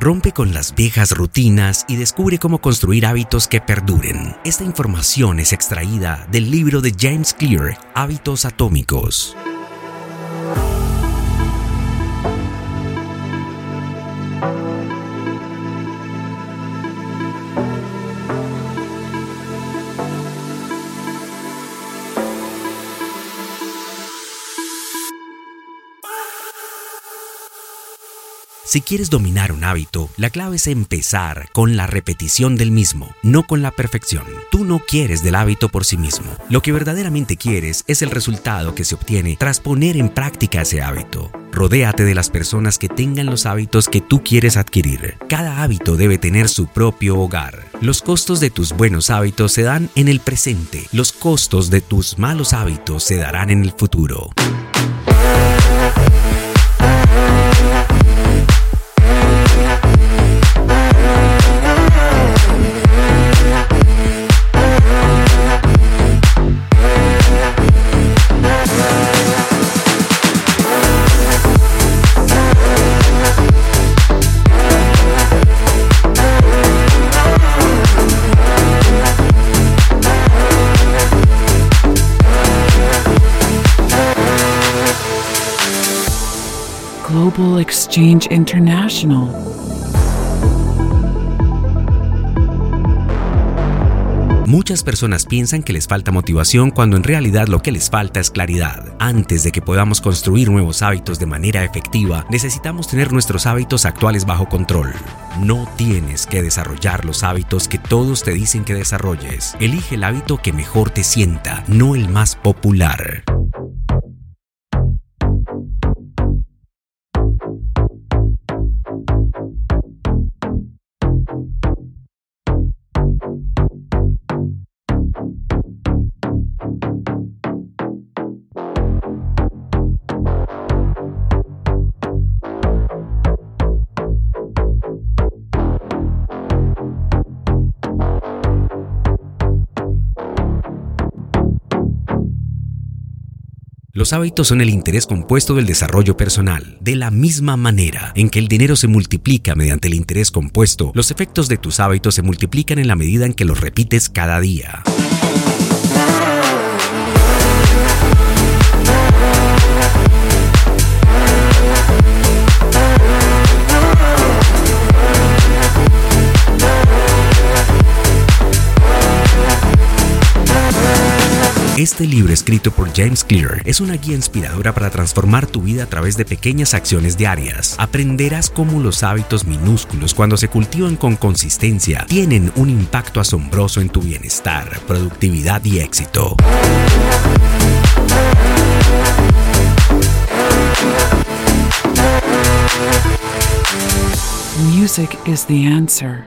Rompe con las viejas rutinas y descubre cómo construir hábitos que perduren. Esta información es extraída del libro de James Clear, Hábitos Atómicos. Si quieres dominar un hábito, la clave es empezar con la repetición del mismo, no con la perfección. Tú no quieres del hábito por sí mismo. Lo que verdaderamente quieres es el resultado que se obtiene tras poner en práctica ese hábito. Rodéate de las personas que tengan los hábitos que tú quieres adquirir. Cada hábito debe tener su propio hogar. Los costos de tus buenos hábitos se dan en el presente. Los costos de tus malos hábitos se darán en el futuro. Global Exchange International. Muchas personas piensan que les falta motivación cuando en realidad lo que les falta es claridad. Antes de que podamos construir nuevos hábitos de manera efectiva, necesitamos tener nuestros hábitos actuales bajo control. No tienes que desarrollar los hábitos que todos te dicen que desarrolles. Elige el hábito que mejor te sienta, no el más popular. Los hábitos son el interés compuesto del desarrollo personal. De la misma manera en que el dinero se multiplica mediante el interés compuesto, los efectos de tus hábitos se multiplican en la medida en que los repites cada día. Este libro escrito por James Clear es una guía inspiradora para transformar tu vida a través de pequeñas acciones diarias. Aprenderás cómo los hábitos minúsculos cuando se cultivan con consistencia tienen un impacto asombroso en tu bienestar, productividad y éxito. Music is the answer.